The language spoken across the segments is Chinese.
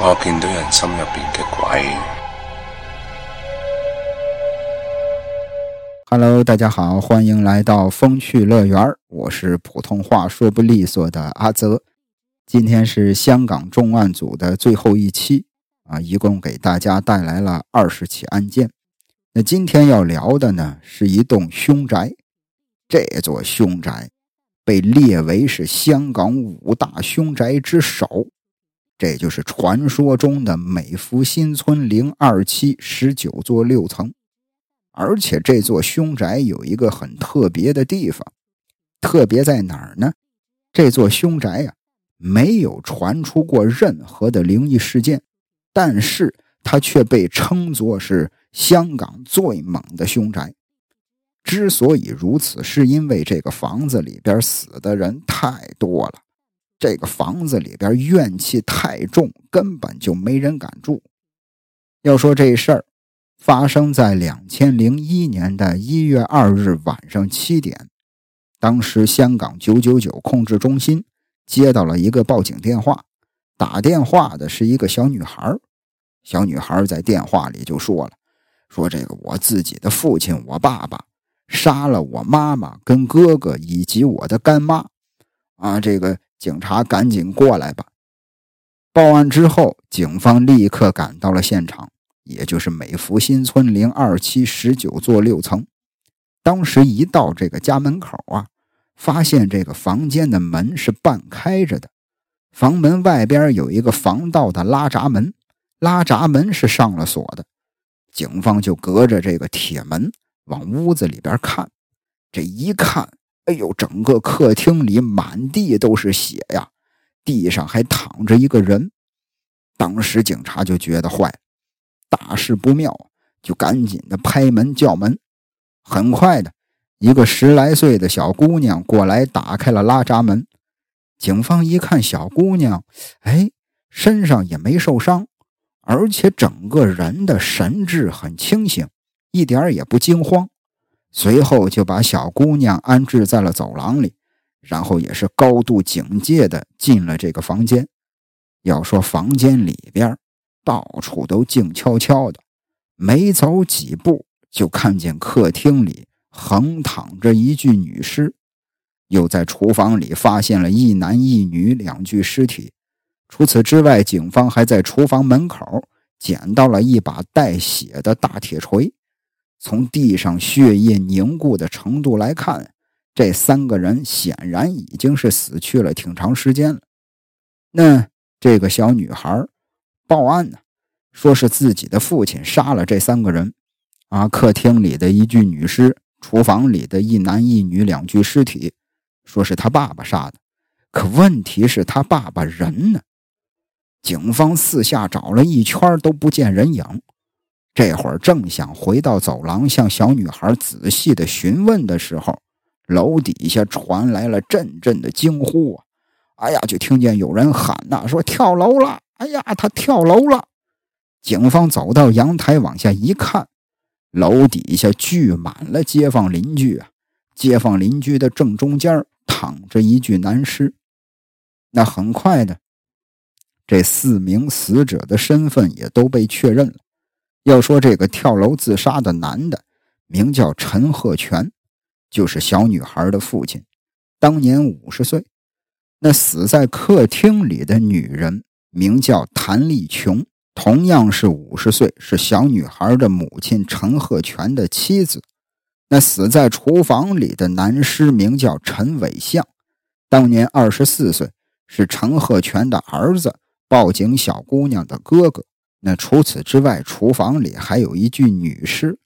我见到人心入边嘅鬼。Hello，大家好，欢迎来到风趣乐园我是普通话说不利索的阿泽。今天是香港重案组的最后一期啊，一共给大家带来了二十起案件。那今天要聊的呢，是一栋凶宅。这座凶宅被列为是香港五大凶宅之首，这就是传说中的美孚新村零二七十九座六层。而且这座凶宅有一个很特别的地方，特别在哪儿呢？这座凶宅呀，没有传出过任何的灵异事件，但是它却被称作是香港最猛的凶宅。之所以如此，是因为这个房子里边死的人太多了，这个房子里边怨气太重，根本就没人敢住。要说这事儿，发生在两千零一年的一月二日晚上七点，当时香港九九九控制中心接到了一个报警电话，打电话的是一个小女孩，小女孩在电话里就说了：“说这个我自己的父亲，我爸爸。”杀了我妈妈跟哥哥以及我的干妈，啊！这个警察赶紧过来吧！报案之后，警方立刻赶到了现场，也就是美孚新村零二七十九座六层。当时一到这个家门口啊，发现这个房间的门是半开着的，房门外边有一个防盗的拉闸门，拉闸门是上了锁的。警方就隔着这个铁门。往屋子里边看，这一看，哎呦，整个客厅里满地都是血呀，地上还躺着一个人。当时警察就觉得坏，大事不妙，就赶紧的拍门叫门。很快的，一个十来岁的小姑娘过来打开了拉闸门。警方一看，小姑娘，哎，身上也没受伤，而且整个人的神志很清醒。一点也不惊慌，随后就把小姑娘安置在了走廊里，然后也是高度警戒的进了这个房间。要说房间里边到处都静悄悄的，没走几步就看见客厅里横躺着一具女尸，又在厨房里发现了一男一女两具尸体。除此之外，警方还在厨房门口捡到了一把带血的大铁锤。从地上血液凝固的程度来看，这三个人显然已经是死去了挺长时间了。那这个小女孩报案呢，说是自己的父亲杀了这三个人。啊，客厅里的一具女尸，厨房里的一男一女两具尸体，说是他爸爸杀的。可问题是，他爸爸人呢？警方四下找了一圈都不见人影。这会儿正想回到走廊向小女孩仔细的询问的时候，楼底下传来了阵阵的惊呼啊！哎呀，就听见有人喊呐，说跳楼了！哎呀，他跳楼了！警方走到阳台往下一看，楼底下聚满了街坊邻居啊！街坊邻居的正中间躺着一具男尸。那很快的，这四名死者的身份也都被确认了。要说这个跳楼自杀的男的，名叫陈鹤全，就是小女孩的父亲，当年五十岁。那死在客厅里的女人名叫谭丽琼，同样是五十岁，是小女孩的母亲陈鹤全的妻子。那死在厨房里的男尸名叫陈伟相，当年二十四岁，是陈鹤全的儿子，报警小姑娘的哥哥。那除此之外，厨房里还有一具女尸，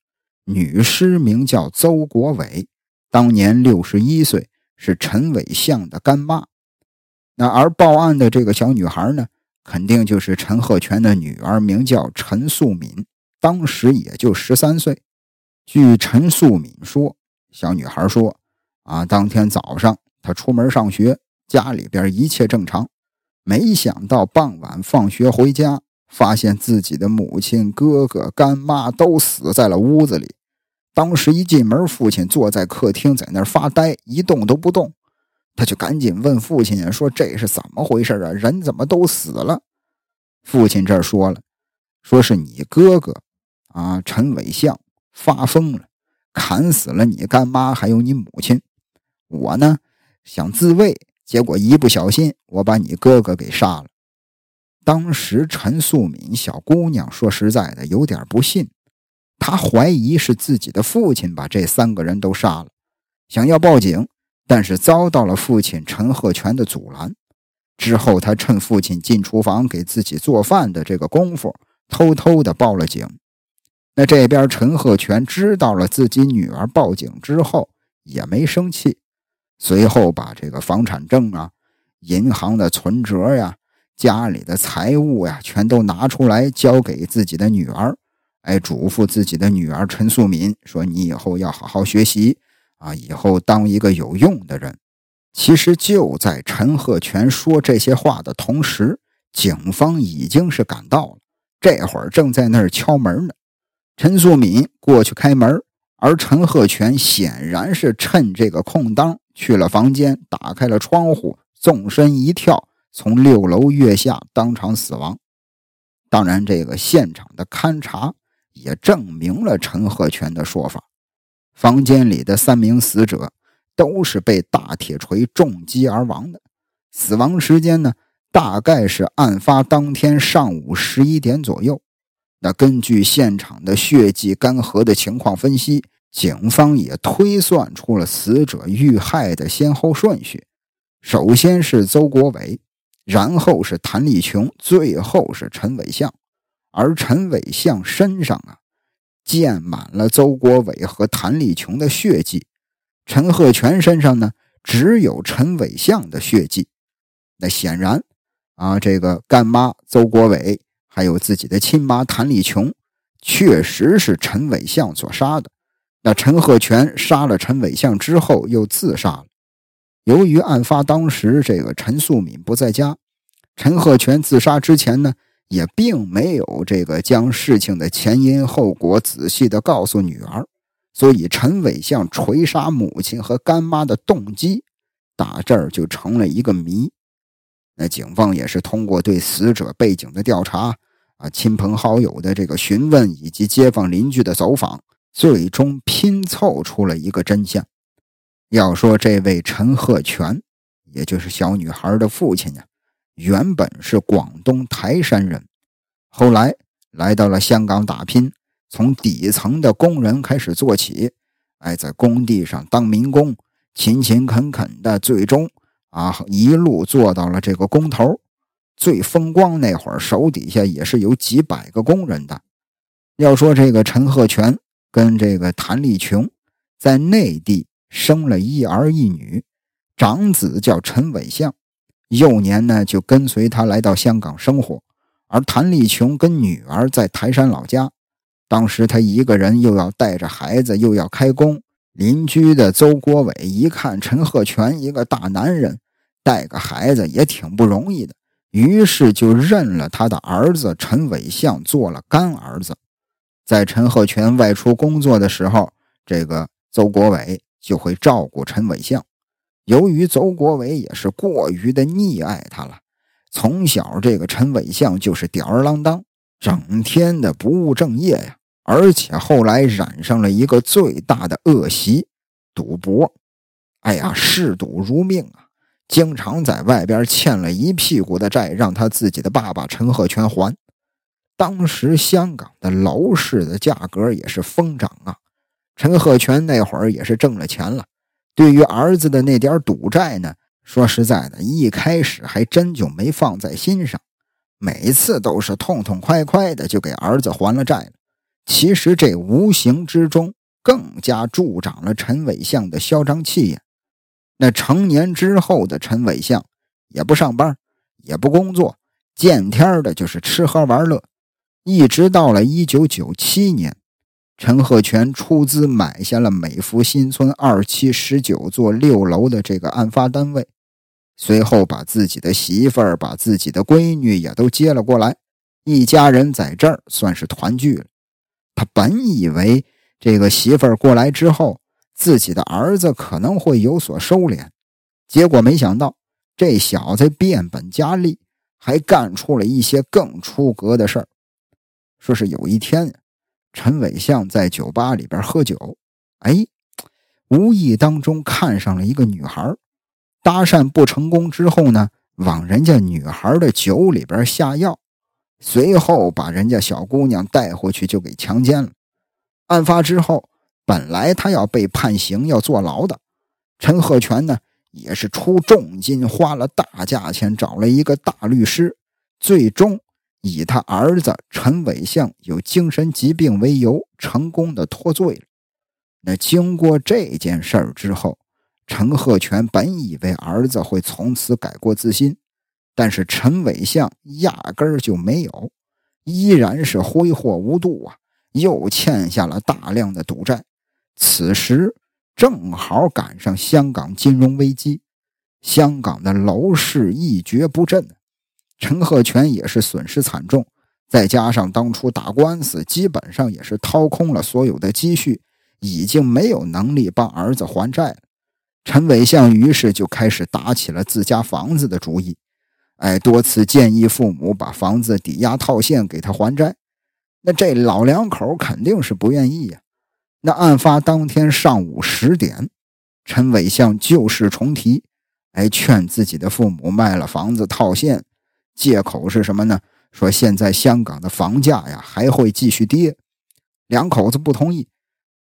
女尸名叫邹国伟，当年六十一岁，是陈伟相的干妈。那而报案的这个小女孩呢，肯定就是陈鹤全的女儿，名叫陈素敏，当时也就十三岁。据陈素敏说，小女孩说：“啊，当天早上她出门上学，家里边一切正常，没想到傍晚放学回家。”发现自己的母亲、哥哥、干妈都死在了屋子里。当时一进门，父亲坐在客厅，在那儿发呆，一动都不动。他就赶紧问父亲说：“这是怎么回事啊？人怎么都死了？”父亲这说了，说是你哥哥啊，陈伟相发疯了，砍死了你干妈还有你母亲。我呢想自卫，结果一不小心我把你哥哥给杀了。当时陈素敏小姑娘说实在的有点不信，她怀疑是自己的父亲把这三个人都杀了，想要报警，但是遭到了父亲陈鹤全的阻拦。之后，她趁父亲进厨房给自己做饭的这个功夫，偷偷的报了警。那这边陈鹤全知道了自己女儿报警之后，也没生气，随后把这个房产证啊、银行的存折呀、家里的财物呀，全都拿出来交给自己的女儿，哎，嘱咐自己的女儿陈素敏说：“你以后要好好学习啊，以后当一个有用的人。”其实就在陈鹤全说这些话的同时，警方已经是赶到了。这会儿正在那儿敲门呢。陈素敏过去开门，而陈鹤全显然是趁这个空当去了房间，打开了窗户，纵身一跳，从六楼跃下，当场死亡。当然，这个现场的勘查也证明了陈鹤全的说法。房间里的三名死者。都是被大铁锤重击而亡的，死亡时间呢，大概是案发当天上午十一点左右。那根据现场的血迹干涸的情况分析，警方也推算出了死者遇害的先后顺序：首先是邹国伟，然后是谭立琼，最后是陈伟相。而陈伟相身上啊，溅满了邹国伟和谭立琼的血迹。陈鹤全身上呢，只有陈伟相的血迹。那显然，啊，这个干妈邹国伟，还有自己的亲妈谭丽琼，确实是陈伟相所杀的。那陈鹤全杀了陈伟相之后，又自杀了。由于案发当时这个陈素敏不在家，陈鹤全自杀之前呢，也并没有这个将事情的前因后果仔细的告诉女儿。所以，陈伟相锤杀母亲和干妈的动机，打这儿就成了一个谜。那警方也是通过对死者背景的调查，啊，亲朋好友的这个询问，以及街坊邻居的走访，最终拼凑出了一个真相。要说这位陈鹤全，也就是小女孩的父亲呀，原本是广东台山人，后来来到了香港打拼。从底层的工人开始做起，哎，在工地上当民工，勤勤恳恳的，最终啊，一路做到了这个工头。最风光那会儿，手底下也是有几百个工人的。要说这个陈鹤全跟这个谭丽琼在内地生了一儿一女，长子叫陈伟相，幼年呢就跟随他来到香港生活，而谭丽琼跟女儿在台山老家。当时他一个人又要带着孩子，又要开工。邻居的邹国伟一看陈鹤全一个大男人带个孩子也挺不容易的，于是就认了他的儿子陈伟相做了干儿子。在陈鹤全外出工作的时候，这个邹国伟就会照顾陈伟相。由于邹国伟也是过于的溺爱他了，从小这个陈伟相就是吊儿郎当，整天的不务正业呀。而且后来染上了一个最大的恶习——赌博。哎呀，嗜赌如命啊！经常在外边欠了一屁股的债，让他自己的爸爸陈鹤全还。当时香港的楼市的价格也是疯涨啊！陈鹤全那会儿也是挣了钱了，对于儿子的那点赌债呢，说实在的，一开始还真就没放在心上，每次都是痛痛快快的就给儿子还了债。其实这无形之中更加助长了陈伟相的嚣张气焰。那成年之后的陈伟相也不上班，也不工作，见天的就是吃喝玩乐。一直到了一九九七年，陈鹤全出资买下了美孚新村二期十九座六楼的这个案发单位，随后把自己的媳妇儿、把自己的闺女也都接了过来，一家人在这儿算是团聚了。他本以为这个媳妇儿过来之后，自己的儿子可能会有所收敛，结果没想到这小子变本加厉，还干出了一些更出格的事儿。说是有一天，陈伟相在酒吧里边喝酒，哎，无意当中看上了一个女孩，搭讪不成功之后呢，往人家女孩的酒里边下药，随后把人家小姑娘带回去就给强奸了。案发之后，本来他要被判刑要坐牢的，陈鹤全呢？也是出重金，花了大价钱找了一个大律师，最终以他儿子陈伟相有精神疾病为由，成功的脱罪了。那经过这件事儿之后，陈鹤全本以为儿子会从此改过自新，但是陈伟相压根儿就没有，依然是挥霍无度啊，又欠下了大量的赌债。此时。正好赶上香港金融危机，香港的楼市一蹶不振，陈鹤全也是损失惨重。再加上当初打官司，基本上也是掏空了所有的积蓄，已经没有能力帮儿子还债了。陈伟相于是就开始打起了自家房子的主意，哎，多次建议父母把房子抵押套现给他还债。那这老两口肯定是不愿意呀。那案发当天上午十点，陈伟相旧事重提，哎，劝自己的父母卖了房子套现，借口是什么呢？说现在香港的房价呀还会继续跌。两口子不同意，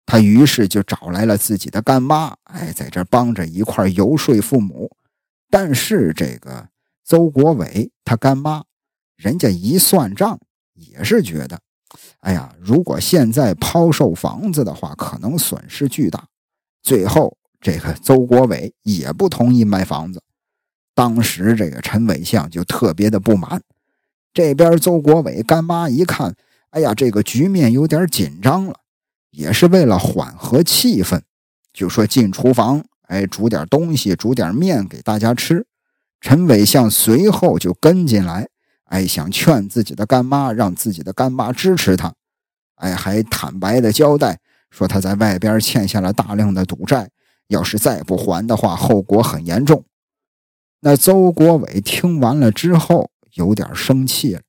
他于是就找来了自己的干妈，哎，在这帮着一块游说父母。但是这个邹国伟他干妈，人家一算账也是觉得。哎呀，如果现在抛售房子的话，可能损失巨大。最后，这个邹国伟也不同意卖房子。当时，这个陈伟相就特别的不满。这边邹国伟干妈一看，哎呀，这个局面有点紧张了，也是为了缓和气氛，就说进厨房，哎，煮点东西，煮点面给大家吃。陈伟相随后就跟进来。哎，想劝自己的干妈，让自己的干妈支持他。哎，还坦白的交代说他在外边欠下了大量的赌债，要是再不还的话，后果很严重。那邹国伟听完了之后，有点生气了。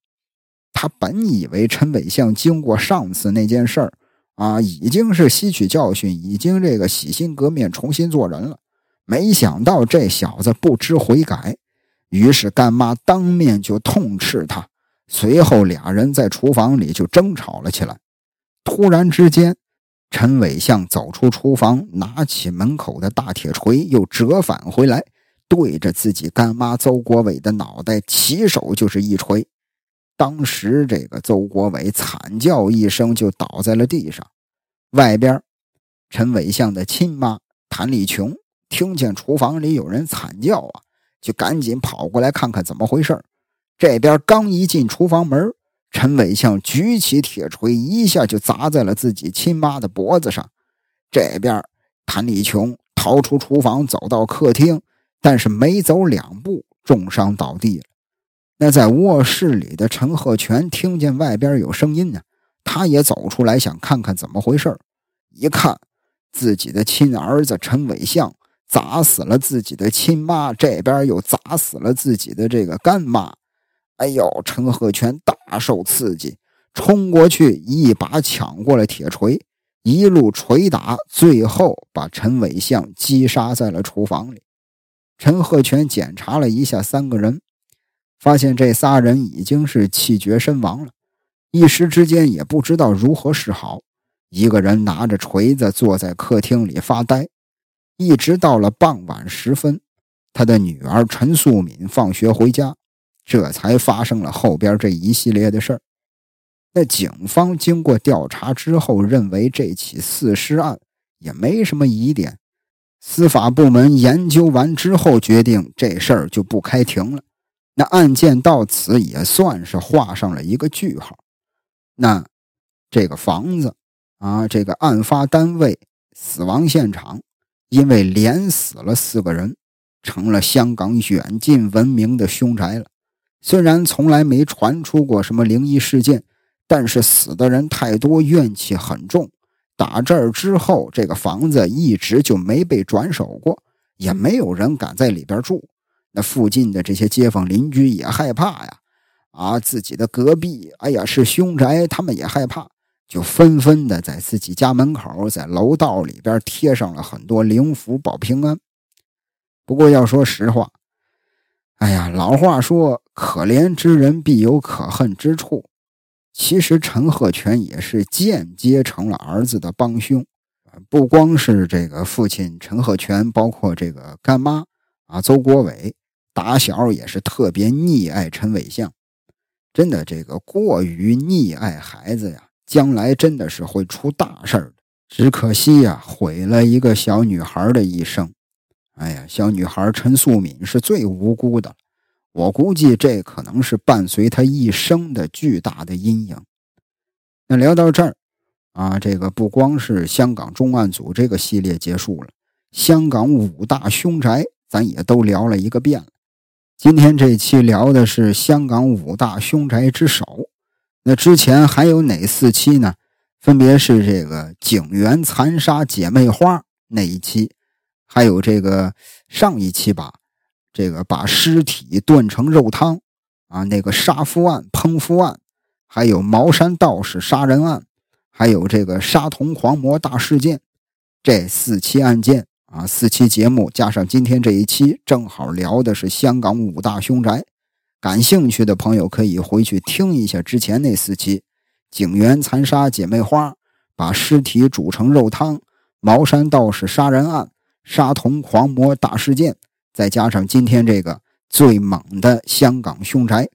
他本以为陈伟相经过上次那件事儿啊，已经是吸取教训，已经这个洗心革面，重新做人了。没想到这小子不知悔改。于是干妈当面就痛斥他，随后俩人在厨房里就争吵了起来。突然之间，陈伟相走出厨房，拿起门口的大铁锤，又折返回来，对着自己干妈邹国伟的脑袋起手就是一锤。当时这个邹国伟惨叫一声，就倒在了地上。外边，陈伟向的亲妈谭丽琼听见厨房里有人惨叫啊！就赶紧跑过来看看怎么回事这边刚一进厨房门，陈伟向举起铁锤，一下就砸在了自己亲妈的脖子上。这边谭丽琼逃出厨房，走到客厅，但是没走两步，重伤倒地了。那在卧室里的陈鹤全听见外边有声音呢，他也走出来想看看怎么回事一看，自己的亲儿子陈伟相。砸死了自己的亲妈，这边又砸死了自己的这个干妈。哎呦，陈鹤全大受刺激，冲过去一把抢过了铁锤，一路捶打，最后把陈伟相击杀在了厨房里。陈鹤全检查了一下三个人，发现这仨人已经是气绝身亡了，一时之间也不知道如何是好。一个人拿着锤子坐在客厅里发呆。一直到了傍晚时分，他的女儿陈素敏放学回家，这才发生了后边这一系列的事儿。那警方经过调查之后，认为这起四尸案也没什么疑点。司法部门研究完之后，决定这事儿就不开庭了。那案件到此也算是画上了一个句号。那这个房子啊，这个案发单位、死亡现场。因为连死了四个人，成了香港远近闻名的凶宅了。虽然从来没传出过什么灵异事件，但是死的人太多，怨气很重。打这儿之后，这个房子一直就没被转手过，也没有人敢在里边住。那附近的这些街坊邻居也害怕呀，啊，自己的隔壁，哎呀，是凶宅，他们也害怕，就纷纷的在自己家门口，在楼道里边贴上了很多灵符保平安。不过要说实话，哎呀，老话说，可怜之人必有可恨之处。其实陈鹤全也是间接成了儿子的帮凶，不光是这个父亲陈鹤全，包括这个干妈啊邹国伟，打小也是特别溺爱陈伟相。真的，这个过于溺爱孩子呀，将来真的是会出大事的。只可惜呀，毁了一个小女孩的一生。哎呀，小女孩陈素敏是最无辜的，我估计这可能是伴随他一生的巨大的阴影。那聊到这儿，啊，这个不光是香港重案组这个系列结束了，香港五大凶宅咱也都聊了一个遍了。今天这期聊的是香港五大凶宅之首，那之前还有哪四期呢？分别是这个警员残杀姐妹花那一期，还有这个上一期吧，这个把尸体炖成肉汤啊，那个杀夫案、烹夫案，还有茅山道士杀人案，还有这个杀童狂魔大事件，这四期案件。啊，四期节目加上今天这一期，正好聊的是香港五大凶宅。感兴趣的朋友可以回去听一下之前那四期：警员残杀姐妹花，把尸体煮成肉汤；茅山道士杀人案，杀童狂魔大事件。再加上今天这个最猛的香港凶宅，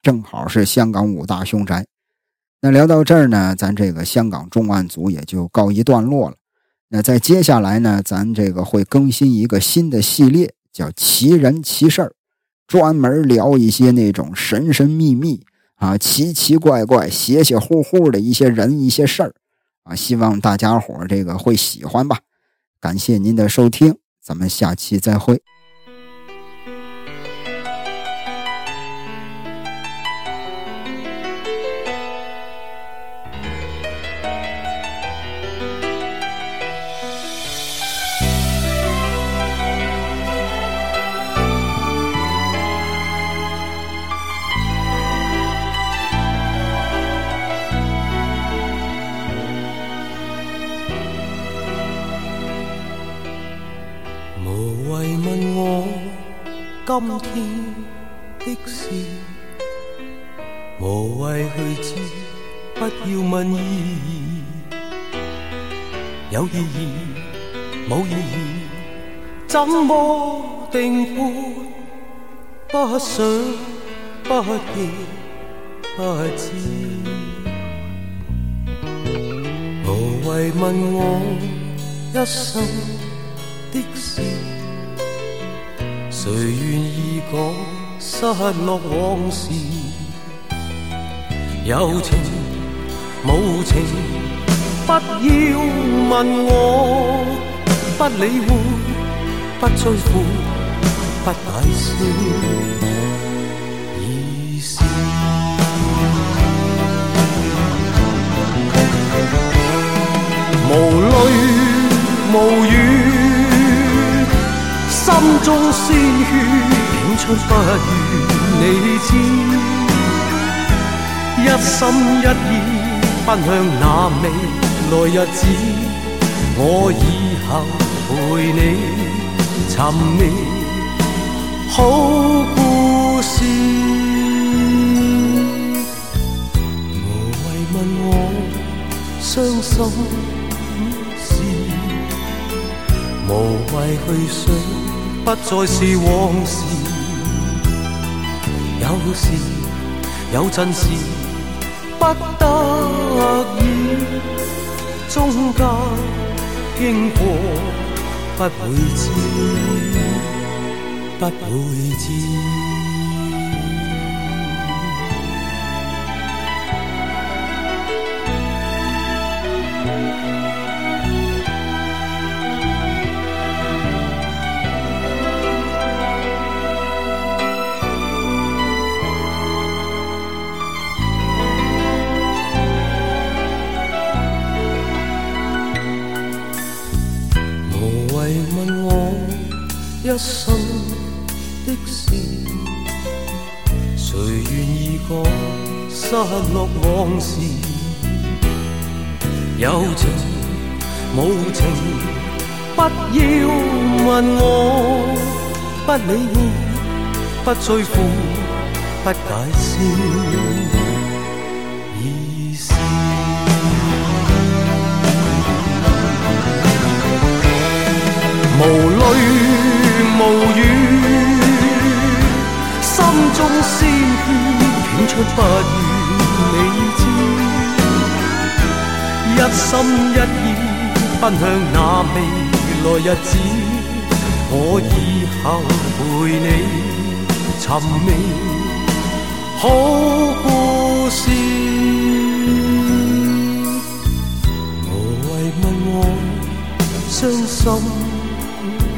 正好是香港五大凶宅。那聊到这儿呢，咱这个香港重案组也就告一段落了。那在接下来呢，咱这个会更新一个新的系列，叫“奇人奇事儿”，专门聊一些那种神神秘秘啊、奇奇怪怪、邪邪乎乎的一些人、一些事儿啊。希望大家伙这个会喜欢吧。感谢您的收听，咱们下期再会。今天的事，无谓去知，不要问意义。有意义，冇意义，怎么定判？不想，不见，不知。无谓问我一生的事。谁愿意讲失落往事？有情无情，不要问我，不理会，不追悔，不解释，已是无泪无语。心中鲜血涌出，不愿你知。一心一意奔向那未来日子，我以后陪你寻觅好故事。无谓问我伤心事，无谓去想。不再是往事，有时有阵时不得已，中间经过不会知，不会知。往事，有情无情，不要问我，不理会，不追悔，不解释心一意奔向那未来日子，我以后陪你寻觅好故事。无谓问我伤心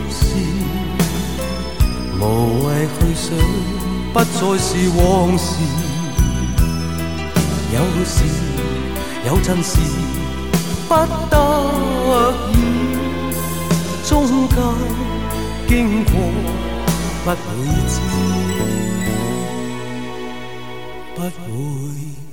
事，无谓去想，不再是？往事。有时有阵时不得已，中间经过不会知，不会。